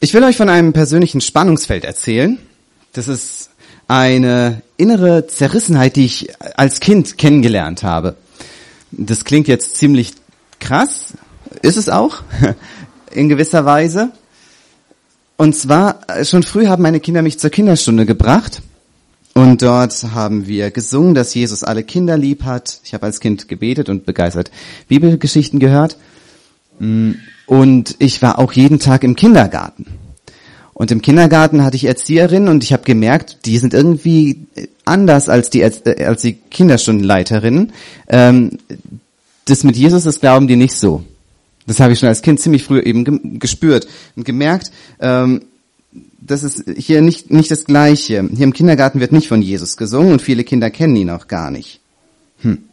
Ich will euch von einem persönlichen Spannungsfeld erzählen. Das ist eine innere Zerrissenheit, die ich als Kind kennengelernt habe. Das klingt jetzt ziemlich krass, ist es auch, in gewisser Weise. Und zwar, schon früh haben meine Kinder mich zur Kinderstunde gebracht. Und dort haben wir gesungen, dass Jesus alle Kinder lieb hat. Ich habe als Kind gebetet und begeistert Bibelgeschichten gehört. Und ich war auch jeden Tag im Kindergarten. Und im Kindergarten hatte ich Erzieherinnen und ich habe gemerkt, die sind irgendwie anders als die, äh, als die Kinderstundenleiterinnen. Ähm, das mit Jesus, das glauben die nicht so. Das habe ich schon als Kind ziemlich früh eben gespürt und gemerkt, ähm, das ist hier nicht, nicht das Gleiche. Hier im Kindergarten wird nicht von Jesus gesungen und viele Kinder kennen ihn auch gar nicht. Hm.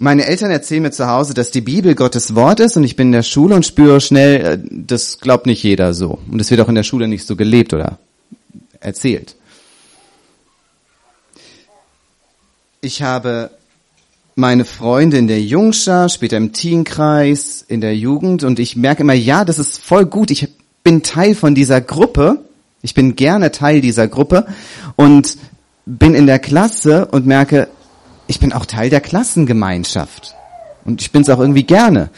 Meine Eltern erzählen mir zu Hause, dass die Bibel Gottes Wort ist und ich bin in der Schule und spüre schnell, äh, das glaubt nicht jeder so. Und es wird auch in der Schule nicht so gelebt oder erzählt. Ich habe meine Freunde in der Jungschar, später im Teenkreis, in der Jugend und ich merke immer, ja, das ist voll gut. Ich bin Teil von dieser Gruppe. Ich bin gerne Teil dieser Gruppe und bin in der Klasse und merke, ich bin auch Teil der Klassengemeinschaft. Und ich bin es auch irgendwie gerne.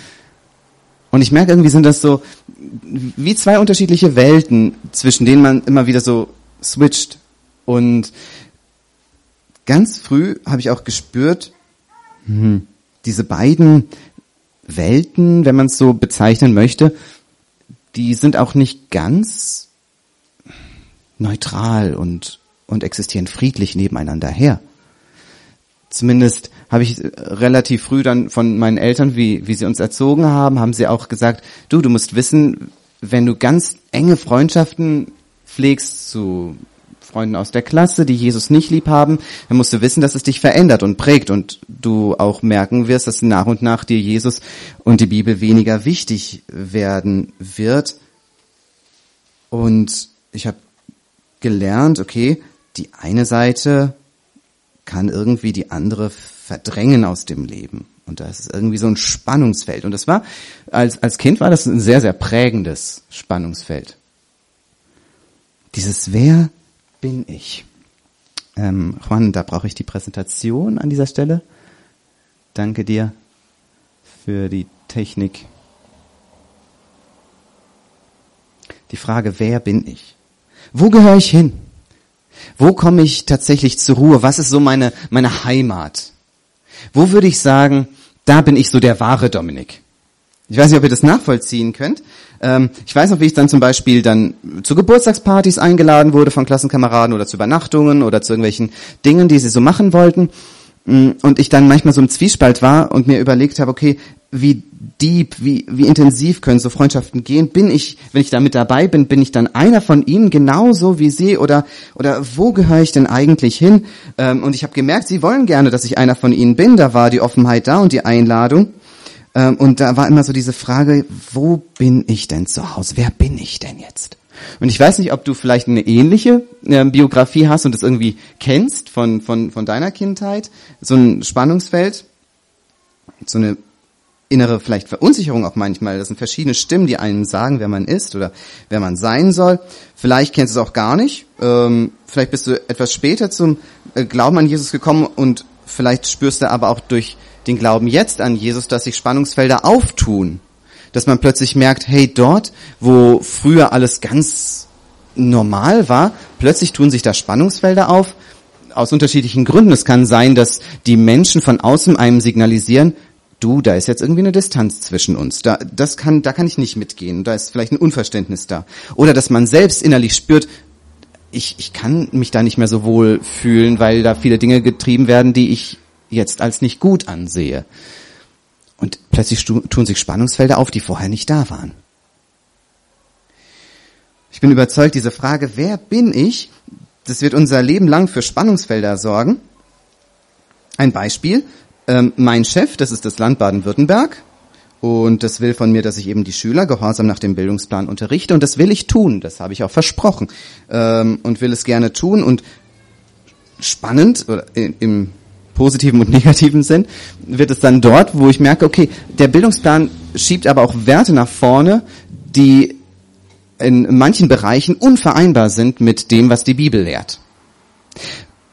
Und ich merke, irgendwie sind das so wie zwei unterschiedliche Welten, zwischen denen man immer wieder so switcht. Und ganz früh habe ich auch gespürt, hm, diese beiden Welten, wenn man es so bezeichnen möchte, die sind auch nicht ganz neutral und, und existieren friedlich nebeneinander her zumindest habe ich relativ früh dann von meinen Eltern, wie, wie sie uns erzogen haben, haben sie auch gesagt, du, du musst wissen, wenn du ganz enge Freundschaften pflegst zu Freunden aus der Klasse, die Jesus nicht lieb haben, dann musst du wissen, dass es dich verändert und prägt und du auch merken wirst, dass nach und nach dir Jesus und die Bibel weniger wichtig werden wird. Und ich habe gelernt, okay, die eine Seite kann irgendwie die andere verdrängen aus dem Leben. Und da ist irgendwie so ein Spannungsfeld. Und das war, als, als Kind war das ein sehr, sehr prägendes Spannungsfeld. Dieses Wer bin ich? Ähm, Juan, da brauche ich die Präsentation an dieser Stelle. Danke dir für die Technik. Die Frage, wer bin ich? Wo gehöre ich hin? Wo komme ich tatsächlich zur Ruhe? Was ist so meine, meine Heimat? Wo würde ich sagen, da bin ich so der wahre Dominik? Ich weiß nicht, ob ihr das nachvollziehen könnt. Ähm, ich weiß noch, wie ich dann zum Beispiel dann zu Geburtstagspartys eingeladen wurde von Klassenkameraden oder zu Übernachtungen oder zu irgendwelchen Dingen, die sie so machen wollten. Mm, und ich dann manchmal so im Zwiespalt war und mir überlegt habe, okay, wie deep, wie, wie intensiv können so Freundschaften gehen? Bin ich, wenn ich da mit dabei bin, bin ich dann einer von ihnen genauso wie sie oder, oder wo gehöre ich denn eigentlich hin? Ähm, und ich habe gemerkt, sie wollen gerne, dass ich einer von ihnen bin. Da war die Offenheit da und die Einladung. Ähm, und da war immer so diese Frage, wo bin ich denn zu Hause? Wer bin ich denn jetzt? Und ich weiß nicht, ob du vielleicht eine ähnliche äh, Biografie hast und das irgendwie kennst von, von, von deiner Kindheit. So ein Spannungsfeld, so eine innere vielleicht Verunsicherung auch manchmal. Das sind verschiedene Stimmen, die einem sagen, wer man ist oder wer man sein soll. Vielleicht kennst du es auch gar nicht. Ähm, vielleicht bist du etwas später zum äh, Glauben an Jesus gekommen und vielleicht spürst du aber auch durch den Glauben jetzt an Jesus, dass sich Spannungsfelder auftun. Dass man plötzlich merkt, hey, dort, wo früher alles ganz normal war, plötzlich tun sich da Spannungsfelder auf. Aus unterschiedlichen Gründen. Es kann sein, dass die Menschen von außen einem signalisieren, du, da ist jetzt irgendwie eine Distanz zwischen uns. Da, das kann, da kann ich nicht mitgehen. Da ist vielleicht ein Unverständnis da. Oder dass man selbst innerlich spürt, ich, ich kann mich da nicht mehr so wohl fühlen, weil da viele Dinge getrieben werden, die ich jetzt als nicht gut ansehe. Und plötzlich tun sich Spannungsfelder auf, die vorher nicht da waren. Ich bin überzeugt, diese Frage, wer bin ich, das wird unser Leben lang für Spannungsfelder sorgen. Ein Beispiel, ähm, mein Chef, das ist das Land Baden-Württemberg, und das will von mir, dass ich eben die Schüler gehorsam nach dem Bildungsplan unterrichte. Und das will ich tun. Das habe ich auch versprochen. Ähm, und will es gerne tun. Und spannend, oder im positiven und negativen Sinn, wird es dann dort, wo ich merke, okay, der Bildungsplan schiebt aber auch Werte nach vorne, die in manchen Bereichen unvereinbar sind mit dem, was die Bibel lehrt.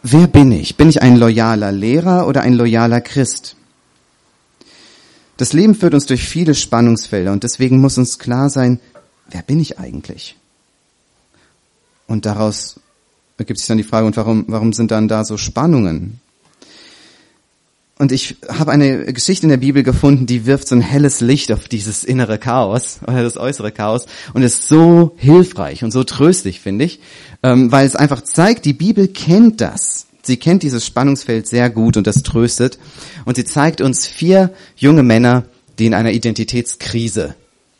Wer bin ich? Bin ich ein loyaler Lehrer oder ein loyaler Christ? Das Leben führt uns durch viele Spannungsfelder und deswegen muss uns klar sein, wer bin ich eigentlich? Und daraus ergibt sich dann die Frage, und warum, warum sind dann da so Spannungen? Und ich habe eine Geschichte in der Bibel gefunden, die wirft so ein helles Licht auf dieses innere Chaos oder das äußere Chaos und ist so hilfreich und so tröstlich, finde ich, ähm, weil es einfach zeigt, die Bibel kennt das. Sie kennt dieses Spannungsfeld sehr gut und das tröstet. Und sie zeigt uns vier junge Männer, die in einer Identitätskrise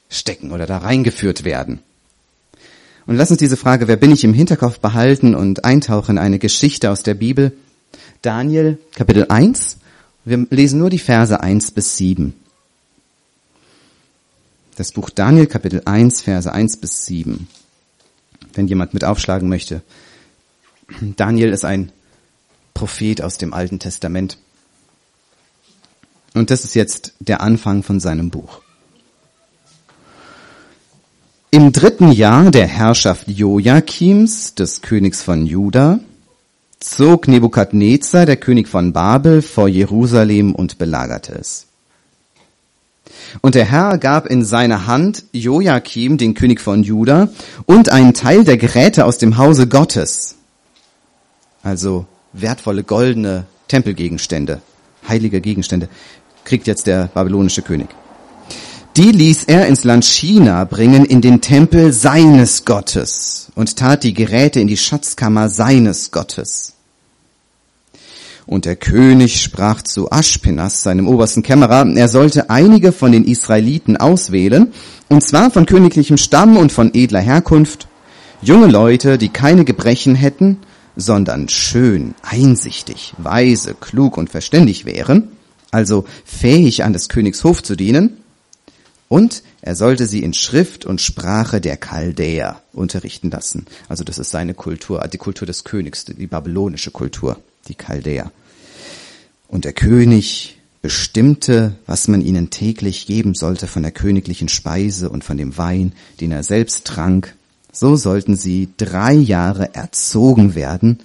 stecken oder da reingeführt werden. Und lass uns diese Frage, wer bin ich im Hinterkopf behalten und eintauchen in eine Geschichte aus der Bibel. Daniel, Kapitel 1, wir lesen nur die Verse 1 bis 7. Das Buch Daniel, Kapitel 1, Verse 1 bis 7. Wenn jemand mit aufschlagen möchte. Daniel ist ein Prophet aus dem Alten Testament. Und das ist jetzt der Anfang von seinem Buch. Im dritten Jahr der Herrschaft Joachims, des Königs von Juda, zog Nebukadnezar, der König von Babel, vor Jerusalem und belagerte es. Und der Herr gab in seine Hand Joachim, den König von Juda, und einen Teil der Geräte aus dem Hause Gottes, also wertvolle goldene Tempelgegenstände, heilige Gegenstände, kriegt jetzt der babylonische König. Die ließ er ins Land China bringen in den Tempel seines Gottes und tat die Geräte in die Schatzkammer seines Gottes. Und der König sprach zu Aschpenas, seinem obersten Kämmerer, er sollte einige von den Israeliten auswählen, und zwar von königlichem Stamm und von edler Herkunft, junge Leute, die keine Gebrechen hätten, sondern schön, einsichtig, weise, klug und verständig wären, also fähig an des Königs Hof zu dienen, und er sollte sie in Schrift und Sprache der Chaldäer unterrichten lassen. Also das ist seine Kultur, die Kultur des Königs, die babylonische Kultur, die Chaldäer. Und der König bestimmte, was man ihnen täglich geben sollte von der königlichen Speise und von dem Wein, den er selbst trank. So sollten sie drei Jahre erzogen werden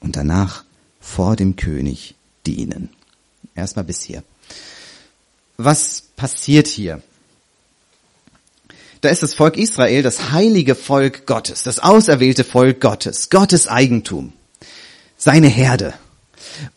und danach vor dem König dienen. Erstmal bis hier. Was passiert hier? Da ist das Volk Israel, das heilige Volk Gottes, das auserwählte Volk Gottes, Gottes Eigentum, seine Herde.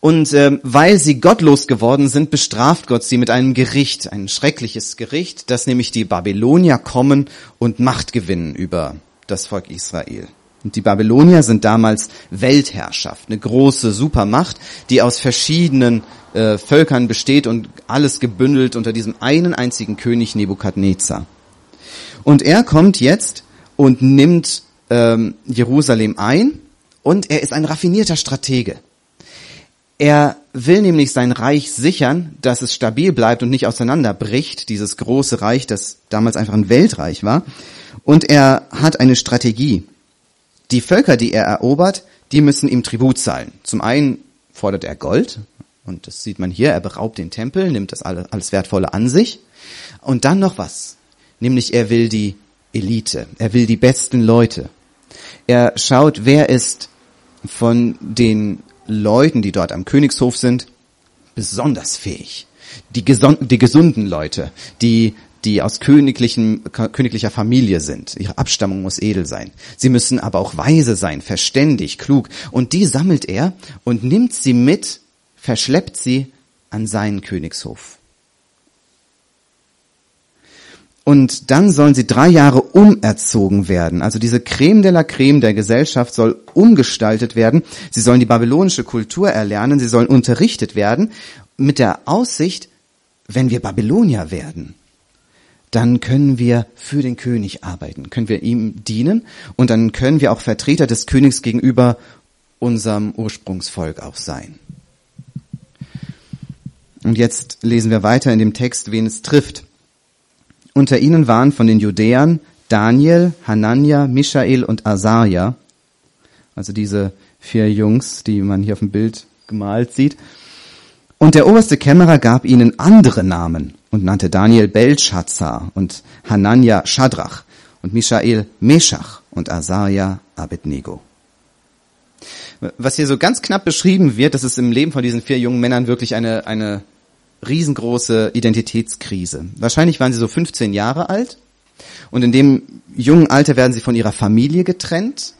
Und äh, weil sie gottlos geworden sind, bestraft Gott sie mit einem Gericht, ein schreckliches Gericht, dass nämlich die Babylonier kommen und Macht gewinnen über das Volk Israel. Und die Babylonier sind damals Weltherrschaft, eine große Supermacht, die aus verschiedenen äh, Völkern besteht und alles gebündelt unter diesem einen einzigen König Nebukadnezar. Und er kommt jetzt und nimmt ähm, Jerusalem ein und er ist ein raffinierter Stratege. Er will nämlich sein Reich sichern, dass es stabil bleibt und nicht auseinanderbricht, dieses große Reich, das damals einfach ein Weltreich war. Und er hat eine Strategie. Die Völker, die er erobert, die müssen ihm Tribut zahlen. Zum einen fordert er Gold, und das sieht man hier, er beraubt den Tempel, nimmt das alles Wertvolle an sich. Und dann noch was nämlich er will die Elite, er will die besten Leute. Er schaut, wer ist von den Leuten, die dort am Königshof sind, besonders fähig. Die, die gesunden Leute, die, die aus königlichen, königlicher Familie sind. Ihre Abstammung muss edel sein. Sie müssen aber auch weise sein, verständig, klug. Und die sammelt er und nimmt sie mit, verschleppt sie an seinen Königshof. Und dann sollen sie drei Jahre umerzogen werden. Also diese Creme de la Creme der Gesellschaft soll umgestaltet werden. Sie sollen die babylonische Kultur erlernen. Sie sollen unterrichtet werden mit der Aussicht, wenn wir Babylonier werden, dann können wir für den König arbeiten, können wir ihm dienen und dann können wir auch Vertreter des Königs gegenüber unserem Ursprungsvolk auch sein. Und jetzt lesen wir weiter in dem Text, wen es trifft. Unter ihnen waren von den Judäern Daniel, Hanania, Michael und Asaja, also diese vier Jungs, die man hier auf dem Bild gemalt sieht. Und der oberste Kämmerer gab ihnen andere Namen und nannte Daniel Belshazzar und Hanania Shadrach und Michael Meshach und Asaria Abednego. Was hier so ganz knapp beschrieben wird, das ist im Leben von diesen vier jungen Männern wirklich eine, eine riesengroße Identitätskrise. Wahrscheinlich waren sie so 15 Jahre alt und in dem jungen Alter werden sie von ihrer Familie getrennt.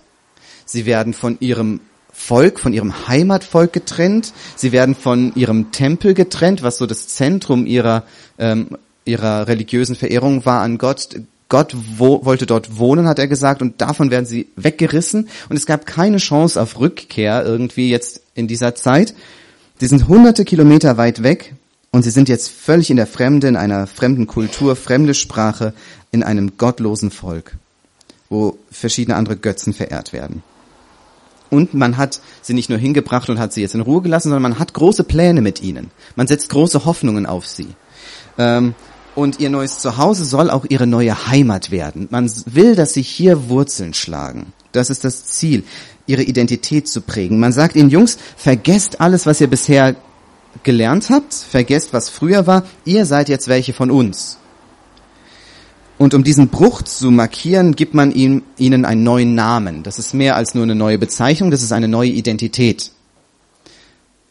Sie werden von ihrem Volk, von ihrem Heimatvolk getrennt. Sie werden von ihrem Tempel getrennt, was so das Zentrum ihrer, ähm, ihrer religiösen Verehrung war an Gott. Gott wo, wollte dort wohnen, hat er gesagt, und davon werden sie weggerissen. Und es gab keine Chance auf Rückkehr irgendwie jetzt in dieser Zeit. Sie sind hunderte Kilometer weit weg und sie sind jetzt völlig in der Fremde, in einer fremden Kultur, fremde Sprache, in einem gottlosen Volk, wo verschiedene andere Götzen verehrt werden. Und man hat sie nicht nur hingebracht und hat sie jetzt in Ruhe gelassen, sondern man hat große Pläne mit ihnen. Man setzt große Hoffnungen auf sie. Ähm, und ihr neues Zuhause soll auch ihre neue Heimat werden. Man will, dass sie hier Wurzeln schlagen. Das ist das Ziel, ihre Identität zu prägen. Man sagt ihnen, Jungs, vergesst alles, was ihr bisher gelernt habt, vergesst, was früher war. Ihr seid jetzt welche von uns. Und um diesen Bruch zu markieren, gibt man ihm, ihnen einen neuen Namen. Das ist mehr als nur eine neue Bezeichnung, das ist eine neue Identität.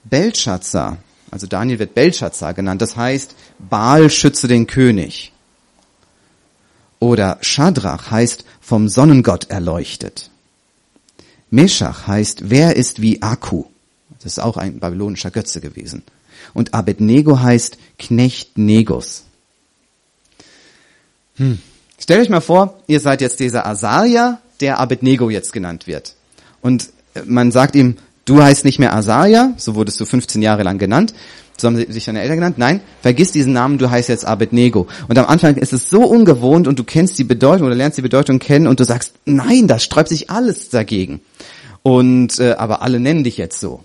Belshazzar also Daniel wird Belshazzar genannt, das heißt, Baal schütze den König. Oder Shadrach heißt vom Sonnengott erleuchtet. Meshach heißt, wer ist wie Akku? Das ist auch ein babylonischer Götze gewesen. Und Abednego heißt Knecht Negus. Hm. Stellt euch mal vor, ihr seid jetzt dieser Asaria, der Abednego jetzt genannt wird. Und man sagt ihm, Du heißt nicht mehr Asaja, so wurdest du 15 Jahre lang genannt. So haben sich deine Eltern genannt. Nein, vergiss diesen Namen, du heißt jetzt Abednego. Und am Anfang ist es so ungewohnt und du kennst die Bedeutung oder lernst die Bedeutung kennen und du sagst, nein, da sträubt sich alles dagegen. Und äh, aber alle nennen dich jetzt so.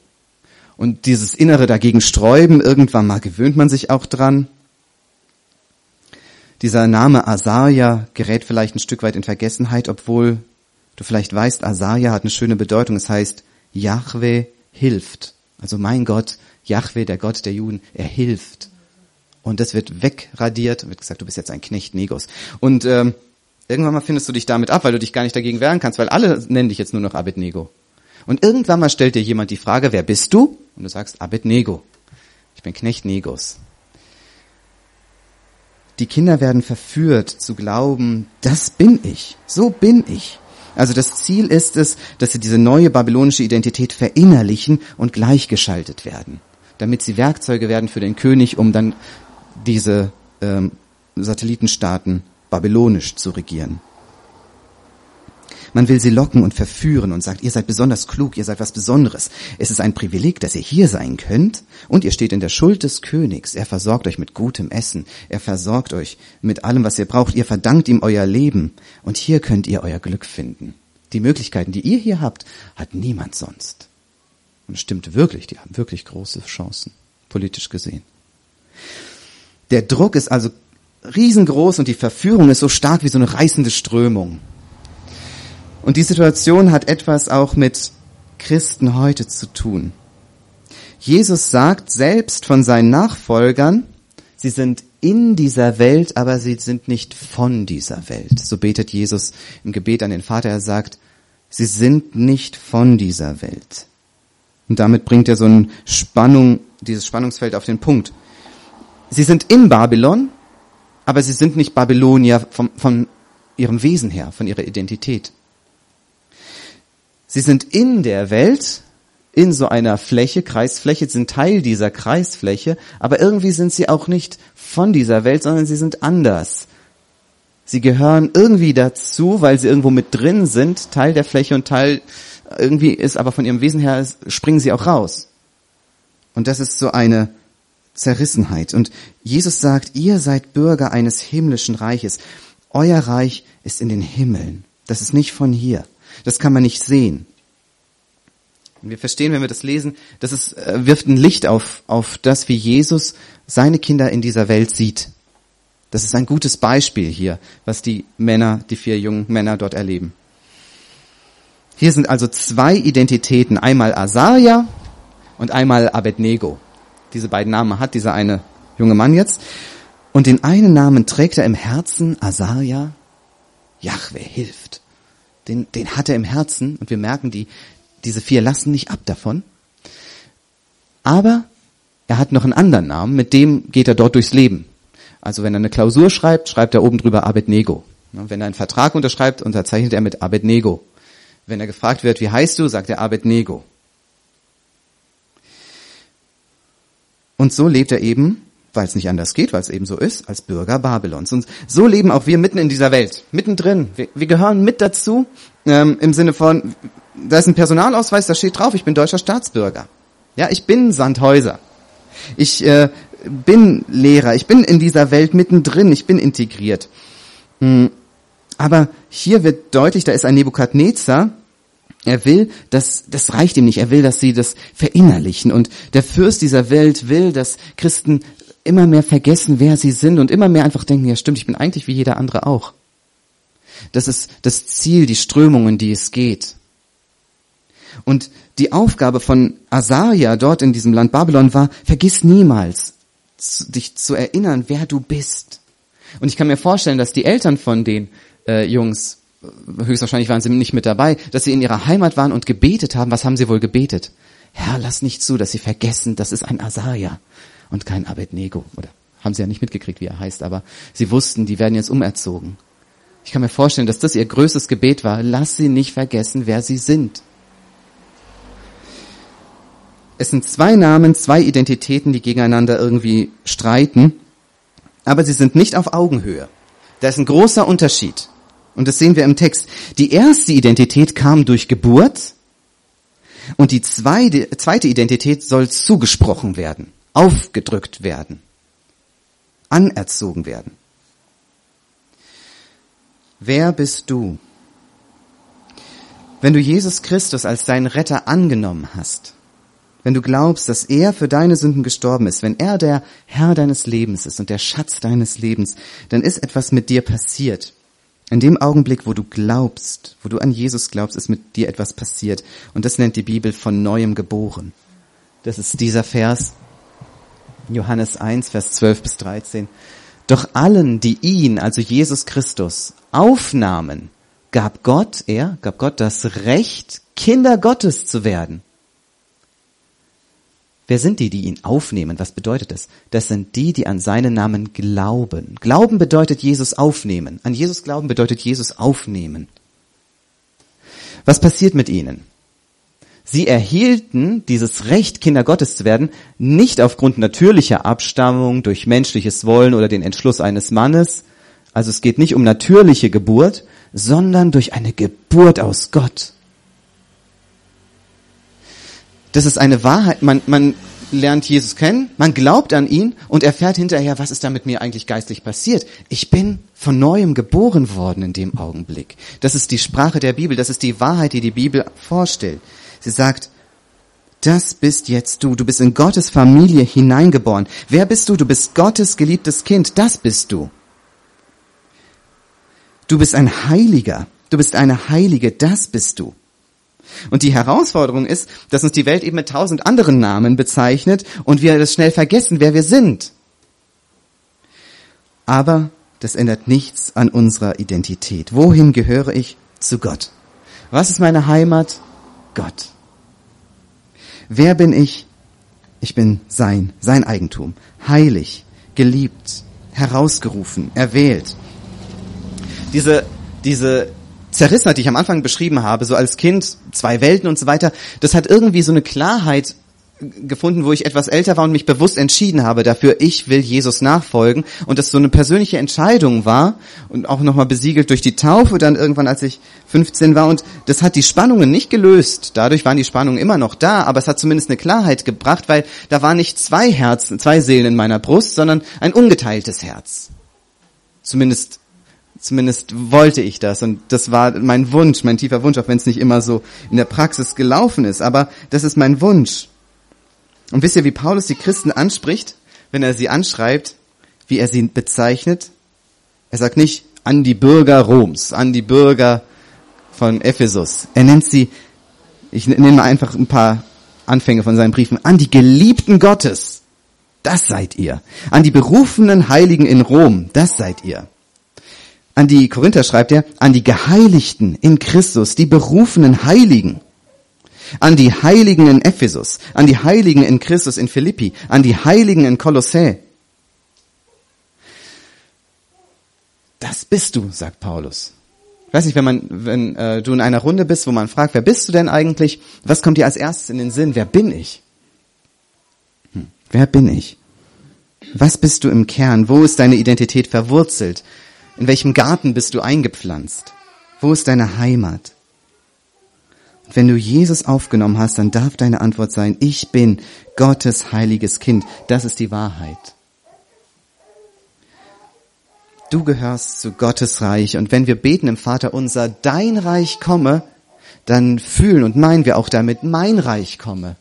Und dieses innere dagegen sträuben, irgendwann mal gewöhnt man sich auch dran. Dieser Name Asaja gerät vielleicht ein Stück weit in Vergessenheit, obwohl du vielleicht weißt, Asaja hat eine schöne Bedeutung. Es heißt Yahweh hilft. Also mein Gott, Yahweh, der Gott der Juden, er hilft. Und das wird wegradiert, wird gesagt, du bist jetzt ein Knecht Negos. Und ähm, irgendwann mal findest du dich damit ab, weil du dich gar nicht dagegen wehren kannst, weil alle nennen dich jetzt nur noch Abednego. Und irgendwann mal stellt dir jemand die Frage, wer bist du? Und du sagst Abednego. Ich bin Knecht Negos. Die Kinder werden verführt zu glauben, das bin ich, so bin ich. Also das Ziel ist es, dass sie diese neue babylonische Identität verinnerlichen und gleichgeschaltet werden, damit sie Werkzeuge werden für den König, um dann diese ähm, Satellitenstaaten babylonisch zu regieren. Man will sie locken und verführen und sagt, ihr seid besonders klug, ihr seid was Besonderes. Es ist ein Privileg, dass ihr hier sein könnt und ihr steht in der Schuld des Königs. Er versorgt euch mit gutem Essen. Er versorgt euch mit allem, was ihr braucht. Ihr verdankt ihm euer Leben und hier könnt ihr euer Glück finden. Die Möglichkeiten, die ihr hier habt, hat niemand sonst. Und es stimmt wirklich, die haben wirklich große Chancen, politisch gesehen. Der Druck ist also riesengroß und die Verführung ist so stark wie so eine reißende Strömung. Und die Situation hat etwas auch mit Christen heute zu tun. Jesus sagt selbst von seinen Nachfolgern, sie sind in dieser Welt, aber sie sind nicht von dieser Welt. So betet Jesus im Gebet an den Vater. Er sagt, sie sind nicht von dieser Welt. Und damit bringt er so ein Spannung, dieses Spannungsfeld auf den Punkt. Sie sind in Babylon, aber sie sind nicht Babylonier vom, von ihrem Wesen her, von ihrer Identität. Sie sind in der Welt, in so einer Fläche, Kreisfläche, sind Teil dieser Kreisfläche, aber irgendwie sind sie auch nicht von dieser Welt, sondern sie sind anders. Sie gehören irgendwie dazu, weil sie irgendwo mit drin sind, Teil der Fläche und Teil irgendwie ist, aber von ihrem Wesen her springen sie auch raus. Und das ist so eine Zerrissenheit. Und Jesus sagt, ihr seid Bürger eines himmlischen Reiches. Euer Reich ist in den Himmeln. Das ist nicht von hier. Das kann man nicht sehen. Und wir verstehen, wenn wir das lesen, das ist, äh, wirft ein Licht auf, auf das, wie Jesus seine Kinder in dieser Welt sieht. Das ist ein gutes Beispiel hier, was die Männer, die vier jungen Männer dort erleben. Hier sind also zwei Identitäten, einmal Asaria und einmal Abednego. Diese beiden Namen hat dieser eine junge Mann jetzt. Und den einen Namen trägt er im Herzen, Asaria, Jahwe hilft. Den, den hat er im Herzen und wir merken, die, diese vier lassen nicht ab davon. Aber er hat noch einen anderen Namen, mit dem geht er dort durchs Leben. Also wenn er eine Klausur schreibt, schreibt er oben drüber Abednego. Wenn er einen Vertrag unterschreibt, unterzeichnet er mit Abednego. Wenn er gefragt wird, wie heißt du, sagt er Abednego. Und so lebt er eben, weil es nicht anders geht, weil es eben so ist, als Bürger Babylons. Und so leben auch wir mitten in dieser Welt, mittendrin. Wir, wir gehören mit dazu, ähm, im Sinne von, da ist ein Personalausweis, da steht drauf, ich bin deutscher Staatsbürger. Ja, ich bin Sandhäuser. Ich äh, bin Lehrer, ich bin in dieser Welt mittendrin, ich bin integriert. Hm. Aber hier wird deutlich, da ist ein Nebukadnezar, er will, dass, das reicht ihm nicht, er will, dass sie das verinnerlichen. Und der Fürst dieser Welt will, dass Christen immer mehr vergessen, wer sie sind und immer mehr einfach denken, ja stimmt, ich bin eigentlich wie jeder andere auch. Das ist das Ziel, die Strömungen, die es geht. Und die Aufgabe von Asaria dort in diesem Land Babylon war, vergiss niemals, dich zu erinnern, wer du bist. Und ich kann mir vorstellen, dass die Eltern von den äh, Jungs, höchstwahrscheinlich waren sie nicht mit dabei, dass sie in ihrer Heimat waren und gebetet haben. Was haben sie wohl gebetet? Herr, lass nicht zu, dass sie vergessen, das ist ein Asaria und kein Abednego. Oder haben sie ja nicht mitgekriegt, wie er heißt, aber sie wussten, die werden jetzt umerzogen. Ich kann mir vorstellen, dass das ihr größtes Gebet war. Lass sie nicht vergessen, wer sie sind. Es sind zwei Namen, zwei Identitäten, die gegeneinander irgendwie streiten, aber sie sind nicht auf Augenhöhe. Da ist ein großer Unterschied. Und das sehen wir im Text. Die erste Identität kam durch Geburt und die zweite Identität soll zugesprochen werden, aufgedrückt werden, anerzogen werden. Wer bist du? Wenn du Jesus Christus als deinen Retter angenommen hast, wenn du glaubst, dass er für deine Sünden gestorben ist, wenn er der Herr deines Lebens ist und der Schatz deines Lebens, dann ist etwas mit dir passiert. In dem Augenblick, wo du glaubst, wo du an Jesus glaubst, ist mit dir etwas passiert. Und das nennt die Bibel von neuem geboren. Das ist dieser Vers, Johannes 1, Vers 12 bis 13. Doch allen, die ihn, also Jesus Christus, aufnahmen, gab Gott, er, gab Gott das Recht, Kinder Gottes zu werden. Wer sind die, die ihn aufnehmen? Was bedeutet das? Das sind die, die an seinen Namen glauben. Glauben bedeutet Jesus aufnehmen. An Jesus glauben bedeutet Jesus aufnehmen. Was passiert mit ihnen? Sie erhielten dieses Recht, Kinder Gottes zu werden, nicht aufgrund natürlicher Abstammung durch menschliches Wollen oder den Entschluss eines Mannes. Also es geht nicht um natürliche Geburt, sondern durch eine Geburt aus Gott. Das ist eine Wahrheit. Man, man lernt Jesus kennen, man glaubt an ihn und erfährt hinterher, was ist da mit mir eigentlich geistlich passiert. Ich bin von neuem geboren worden in dem Augenblick. Das ist die Sprache der Bibel, das ist die Wahrheit, die die Bibel vorstellt. Sie sagt, das bist jetzt du, du bist in Gottes Familie hineingeboren. Wer bist du? Du bist Gottes geliebtes Kind, das bist du. Du bist ein Heiliger, du bist eine Heilige, das bist du. Und die Herausforderung ist, dass uns die Welt eben mit tausend anderen Namen bezeichnet und wir das schnell vergessen, wer wir sind. Aber das ändert nichts an unserer Identität. Wohin gehöre ich? Zu Gott. Was ist meine Heimat? Gott. Wer bin ich? Ich bin sein, sein Eigentum. Heilig, geliebt, herausgerufen, erwählt. Diese, diese Zerrissenheit, die ich am Anfang beschrieben habe, so als Kind, zwei Welten und so weiter, das hat irgendwie so eine Klarheit gefunden, wo ich etwas älter war und mich bewusst entschieden habe dafür, ich will Jesus nachfolgen und das so eine persönliche Entscheidung war und auch nochmal besiegelt durch die Taufe dann irgendwann, als ich 15 war und das hat die Spannungen nicht gelöst. Dadurch waren die Spannungen immer noch da, aber es hat zumindest eine Klarheit gebracht, weil da war nicht zwei Herzen, zwei Seelen in meiner Brust, sondern ein ungeteiltes Herz. Zumindest Zumindest wollte ich das und das war mein Wunsch, mein tiefer Wunsch, auch wenn es nicht immer so in der Praxis gelaufen ist. Aber das ist mein Wunsch. Und wisst ihr, wie Paulus die Christen anspricht, wenn er sie anschreibt, wie er sie bezeichnet? Er sagt nicht an die Bürger Roms, an die Bürger von Ephesus. Er nennt sie, ich nehme mal einfach ein paar Anfänge von seinen Briefen, an die Geliebten Gottes. Das seid ihr. An die berufenen Heiligen in Rom. Das seid ihr An die Korinther schreibt er, an die Geheiligten in Christus, die berufenen Heiligen. An die Heiligen in Ephesus, an die Heiligen in Christus in Philippi, an die Heiligen in Kolossä. Das bist du, sagt Paulus. Ich weiß nicht, wenn man, wenn äh, du in einer Runde bist, wo man fragt, wer bist du denn eigentlich? Was kommt dir als erstes in den Sinn? Wer bin ich? Hm. Wer bin ich? Was bist du im Kern? Wo ist deine Identität verwurzelt? In welchem Garten bist du eingepflanzt? Wo ist deine Heimat? Wenn du Jesus aufgenommen hast, dann darf deine Antwort sein, ich bin Gottes heiliges Kind. Das ist die Wahrheit. Du gehörst zu Gottes Reich. Und wenn wir beten im Vater unser, dein Reich komme, dann fühlen und meinen wir auch damit, mein Reich komme.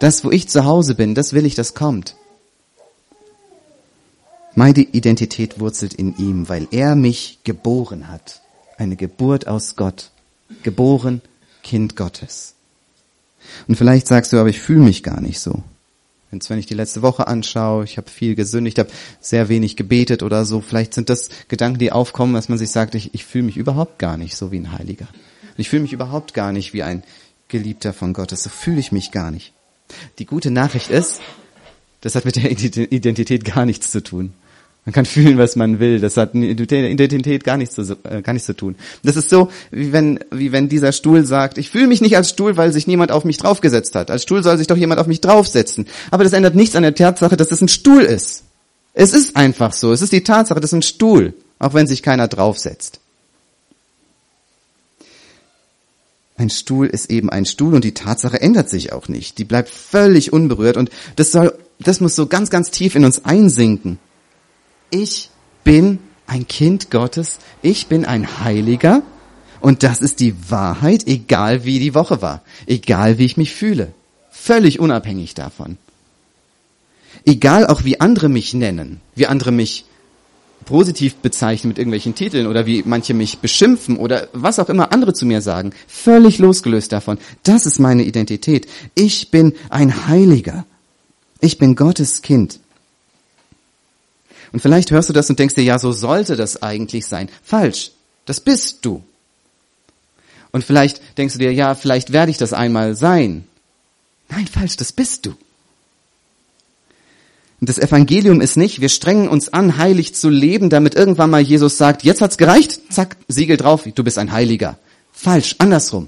Das, wo ich zu Hause bin, das will ich, das kommt. Meine Identität wurzelt in ihm, weil er mich geboren hat. Eine Geburt aus Gott. Geboren, Kind Gottes. Und vielleicht sagst du, aber ich fühle mich gar nicht so. Jetzt, wenn ich die letzte Woche anschaue, ich habe viel gesündigt, habe sehr wenig gebetet oder so, vielleicht sind das Gedanken, die aufkommen, dass man sich sagt, ich, ich fühle mich überhaupt gar nicht so wie ein Heiliger. Ich fühle mich überhaupt gar nicht wie ein Geliebter von Gottes. So fühle ich mich gar nicht. Die gute Nachricht ist, das hat mit der Identität gar nichts zu tun. Man kann fühlen, was man will. Das hat mit Identität gar nichts, zu, äh, gar nichts zu tun. Das ist so, wie wenn, wie wenn dieser Stuhl sagt, ich fühle mich nicht als Stuhl, weil sich niemand auf mich draufgesetzt hat. Als Stuhl soll sich doch jemand auf mich draufsetzen. Aber das ändert nichts an der Tatsache, dass es ein Stuhl ist. Es ist einfach so. Es ist die Tatsache, dass es ein Stuhl, auch wenn sich keiner draufsetzt. Ein Stuhl ist eben ein Stuhl und die Tatsache ändert sich auch nicht. Die bleibt völlig unberührt und das soll, das muss so ganz, ganz tief in uns einsinken ich bin ein Kind Gottes, ich bin ein Heiliger und das ist die Wahrheit, egal wie die Woche war, egal wie ich mich fühle, völlig unabhängig davon. Egal auch wie andere mich nennen, wie andere mich positiv bezeichnen mit irgendwelchen Titeln oder wie manche mich beschimpfen oder was auch immer andere zu mir sagen, völlig losgelöst davon. Das ist meine Identität. Ich bin ein Heiliger. Ich bin Gottes Kind. Und vielleicht hörst du das und denkst dir, ja, so sollte das eigentlich sein. Falsch. Das bist du. Und vielleicht denkst du dir, ja, vielleicht werde ich das einmal sein. Nein, falsch, das bist du. Und das Evangelium ist nicht, wir strengen uns an, heilig zu leben, damit irgendwann mal Jesus sagt, jetzt hat's gereicht, zack, Siegel drauf, du bist ein Heiliger. Falsch, andersrum.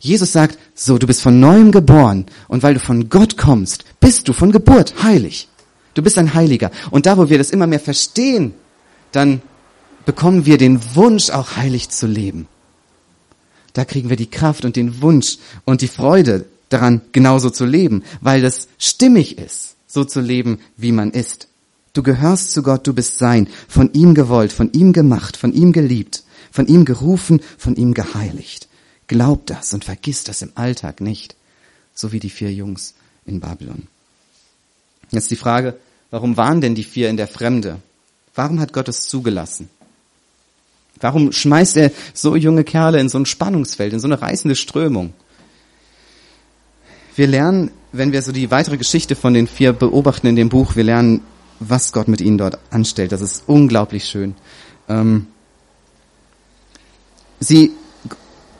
Jesus sagt, so, du bist von neuem geboren und weil du von Gott kommst, bist du von Geburt heilig. Du bist ein Heiliger. Und da, wo wir das immer mehr verstehen, dann bekommen wir den Wunsch, auch heilig zu leben. Da kriegen wir die Kraft und den Wunsch und die Freude daran, genauso zu leben, weil das stimmig ist, so zu leben, wie man ist. Du gehörst zu Gott, du bist sein, von ihm gewollt, von ihm gemacht, von ihm geliebt, von ihm gerufen, von ihm geheiligt. Glaub das und vergiss das im Alltag nicht, so wie die vier Jungs in Babylon. Jetzt die Frage, Warum waren denn die vier in der Fremde? Warum hat Gott es zugelassen? Warum schmeißt er so junge Kerle in so ein Spannungsfeld, in so eine reißende Strömung? Wir lernen, wenn wir so die weitere Geschichte von den vier beobachten in dem Buch, wir lernen, was Gott mit ihnen dort anstellt. Das ist unglaublich schön. Ähm sie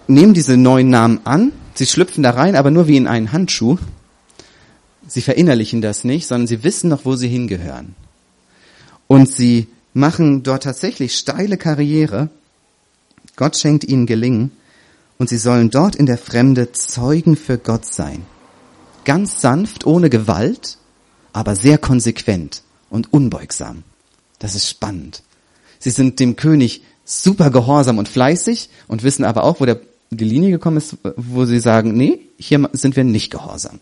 nehmen diese neuen Namen an, sie schlüpfen da rein, aber nur wie in einen Handschuh sie verinnerlichen das nicht, sondern sie wissen noch, wo sie hingehören. Und sie machen dort tatsächlich steile Karriere. Gott schenkt ihnen Gelingen und sie sollen dort in der Fremde Zeugen für Gott sein. Ganz sanft, ohne Gewalt, aber sehr konsequent und unbeugsam. Das ist spannend. Sie sind dem König super gehorsam und fleißig und wissen aber auch, wo der, die Linie gekommen ist, wo sie sagen, nee, hier sind wir nicht gehorsam.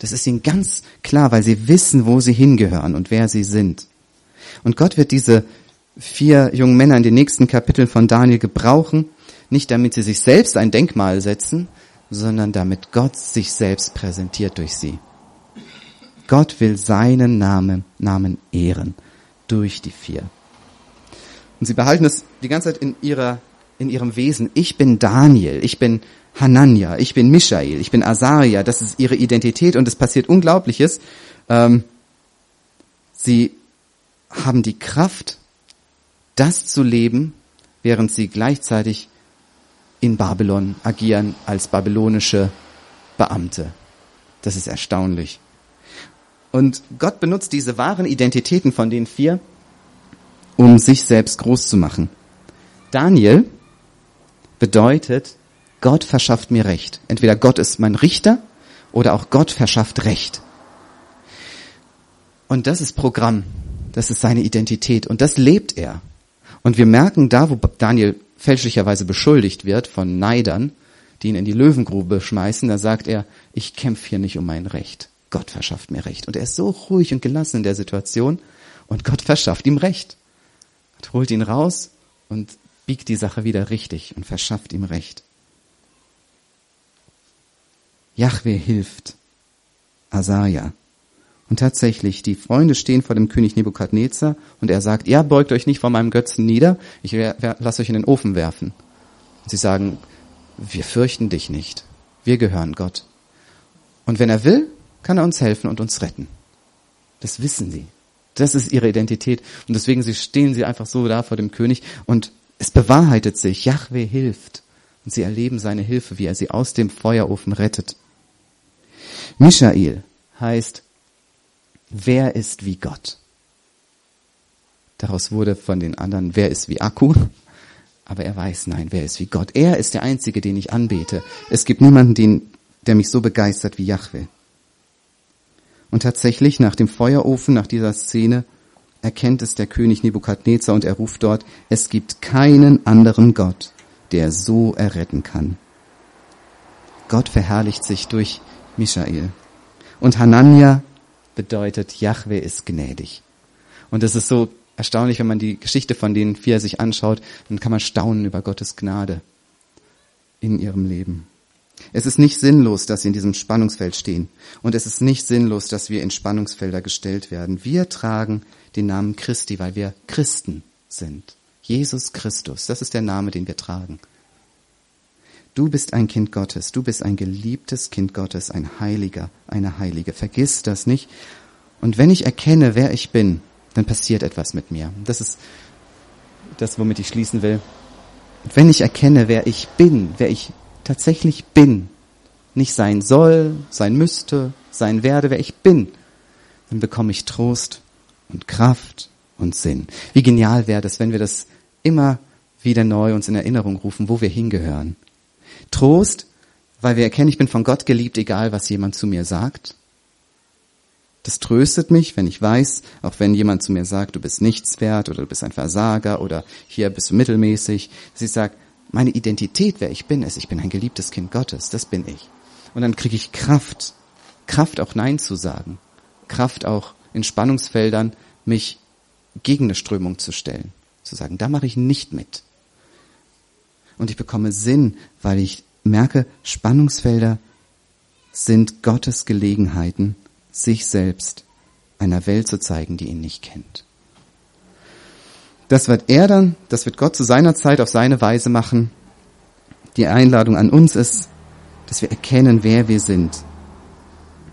Das ist ihnen ganz klar, weil sie wissen, wo sie hingehören und wer sie sind. Und Gott wird diese vier jungen Männer in den nächsten Kapiteln von Daniel gebrauchen, nicht damit sie sich selbst ein Denkmal setzen, sondern damit Gott sich selbst präsentiert durch sie. Gott will seinen Namen, Namen ehren durch die vier. Und sie behalten es die ganze Zeit in ihrer, in ihrem Wesen. Ich bin Daniel. Ich bin Hanania, ich bin Michael, ich bin Asaria, das ist ihre Identität und es passiert Unglaubliches. Ähm, sie haben die Kraft, das zu leben, während sie gleichzeitig in Babylon agieren als babylonische Beamte. Das ist erstaunlich. Und Gott benutzt diese wahren Identitäten von den vier, um sich selbst groß zu machen. Daniel bedeutet, Gott verschafft mir Recht. Entweder Gott ist mein Richter oder auch Gott verschafft Recht. Und das ist Programm. Das ist seine Identität. Und das lebt er. Und wir merken da, wo Daniel fälschlicherweise beschuldigt wird von Neidern, die ihn in die Löwengrube schmeißen, da sagt er, ich kämpfe hier nicht um mein Recht. Gott verschafft mir Recht. Und er ist so ruhig und gelassen in der Situation und Gott verschafft ihm Recht. Gott holt ihn raus und biegt die Sache wieder richtig und verschafft ihm Recht. Jahwe hilft Asaja. Und tatsächlich, die Freunde stehen vor dem König Nebukadnezar und er sagt, ja, beugt euch nicht vor meinem Götzen nieder, ich lasse euch in den Ofen werfen. Und sie sagen, wir fürchten dich nicht, wir gehören Gott. Und wenn er will, kann er uns helfen und uns retten. Das wissen sie. Das ist ihre Identität. Und deswegen stehen sie einfach so da vor dem König und es bewahrheitet sich, Yahweh hilft. Und sie erleben seine Hilfe, wie er sie aus dem Feuerofen rettet. Michael heißt wer ist wie Gott? Daraus wurde von den anderen, wer ist wie Akku? Aber er weiß, nein, wer ist wie Gott? Er ist der Einzige, den ich anbete. Es gibt niemanden, den, der mich so begeistert wie Yahweh. Und tatsächlich, nach dem Feuerofen, nach dieser Szene, erkennt es der König Nebukadnezar und er ruft dort, es gibt keinen anderen Gott, der so erretten kann. Gott verherrlicht sich durch Michael. Und Hanania bedeutet, Yahweh ist gnädig. Und es ist so erstaunlich, wenn man die Geschichte von den vier sich anschaut, dann kann man staunen über Gottes Gnade in ihrem Leben. Es ist nicht sinnlos, dass sie in diesem Spannungsfeld stehen. Und es ist nicht sinnlos, dass wir in Spannungsfelder gestellt werden. Wir tragen den Namen Christi, weil wir Christen sind. Jesus Christus, das ist der Name, den wir tragen. Du bist ein Kind Gottes, du bist ein geliebtes Kind Gottes, ein Heiliger, eine Heilige. Vergiss das nicht. Und wenn ich erkenne, wer ich bin, dann passiert etwas mit mir. Das ist das, womit ich schließen will. Wenn ich erkenne, wer ich bin, wer ich tatsächlich bin, nicht sein soll, sein müsste, sein werde, wer ich bin, dann bekomme ich Trost und Kraft und Sinn. Wie genial wäre das, wenn wir das immer wieder neu uns in Erinnerung rufen, wo wir hingehören. Trost, weil wir erkennen, ich bin von Gott geliebt, egal was jemand zu mir sagt. Das tröstet mich, wenn ich weiß, auch wenn jemand zu mir sagt, du bist nichts wert oder du bist ein Versager oder hier bist du mittelmäßig, dass ich sage, meine Identität, wer ich bin, ist, ich bin ein geliebtes Kind Gottes, das bin ich. Und dann kriege ich Kraft, Kraft auch Nein zu sagen, Kraft auch in Spannungsfeldern mich gegen eine Strömung zu stellen, zu sagen, da mache ich nicht mit und ich bekomme Sinn, weil ich merke, Spannungsfelder sind Gottes Gelegenheiten, sich selbst einer Welt zu zeigen, die ihn nicht kennt. Das wird er dann, das wird Gott zu seiner Zeit auf seine Weise machen. Die Einladung an uns ist, dass wir erkennen, wer wir sind.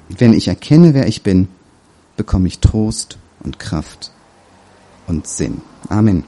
Wenn ich erkenne, wer ich bin, bekomme ich Trost und Kraft und Sinn. Amen.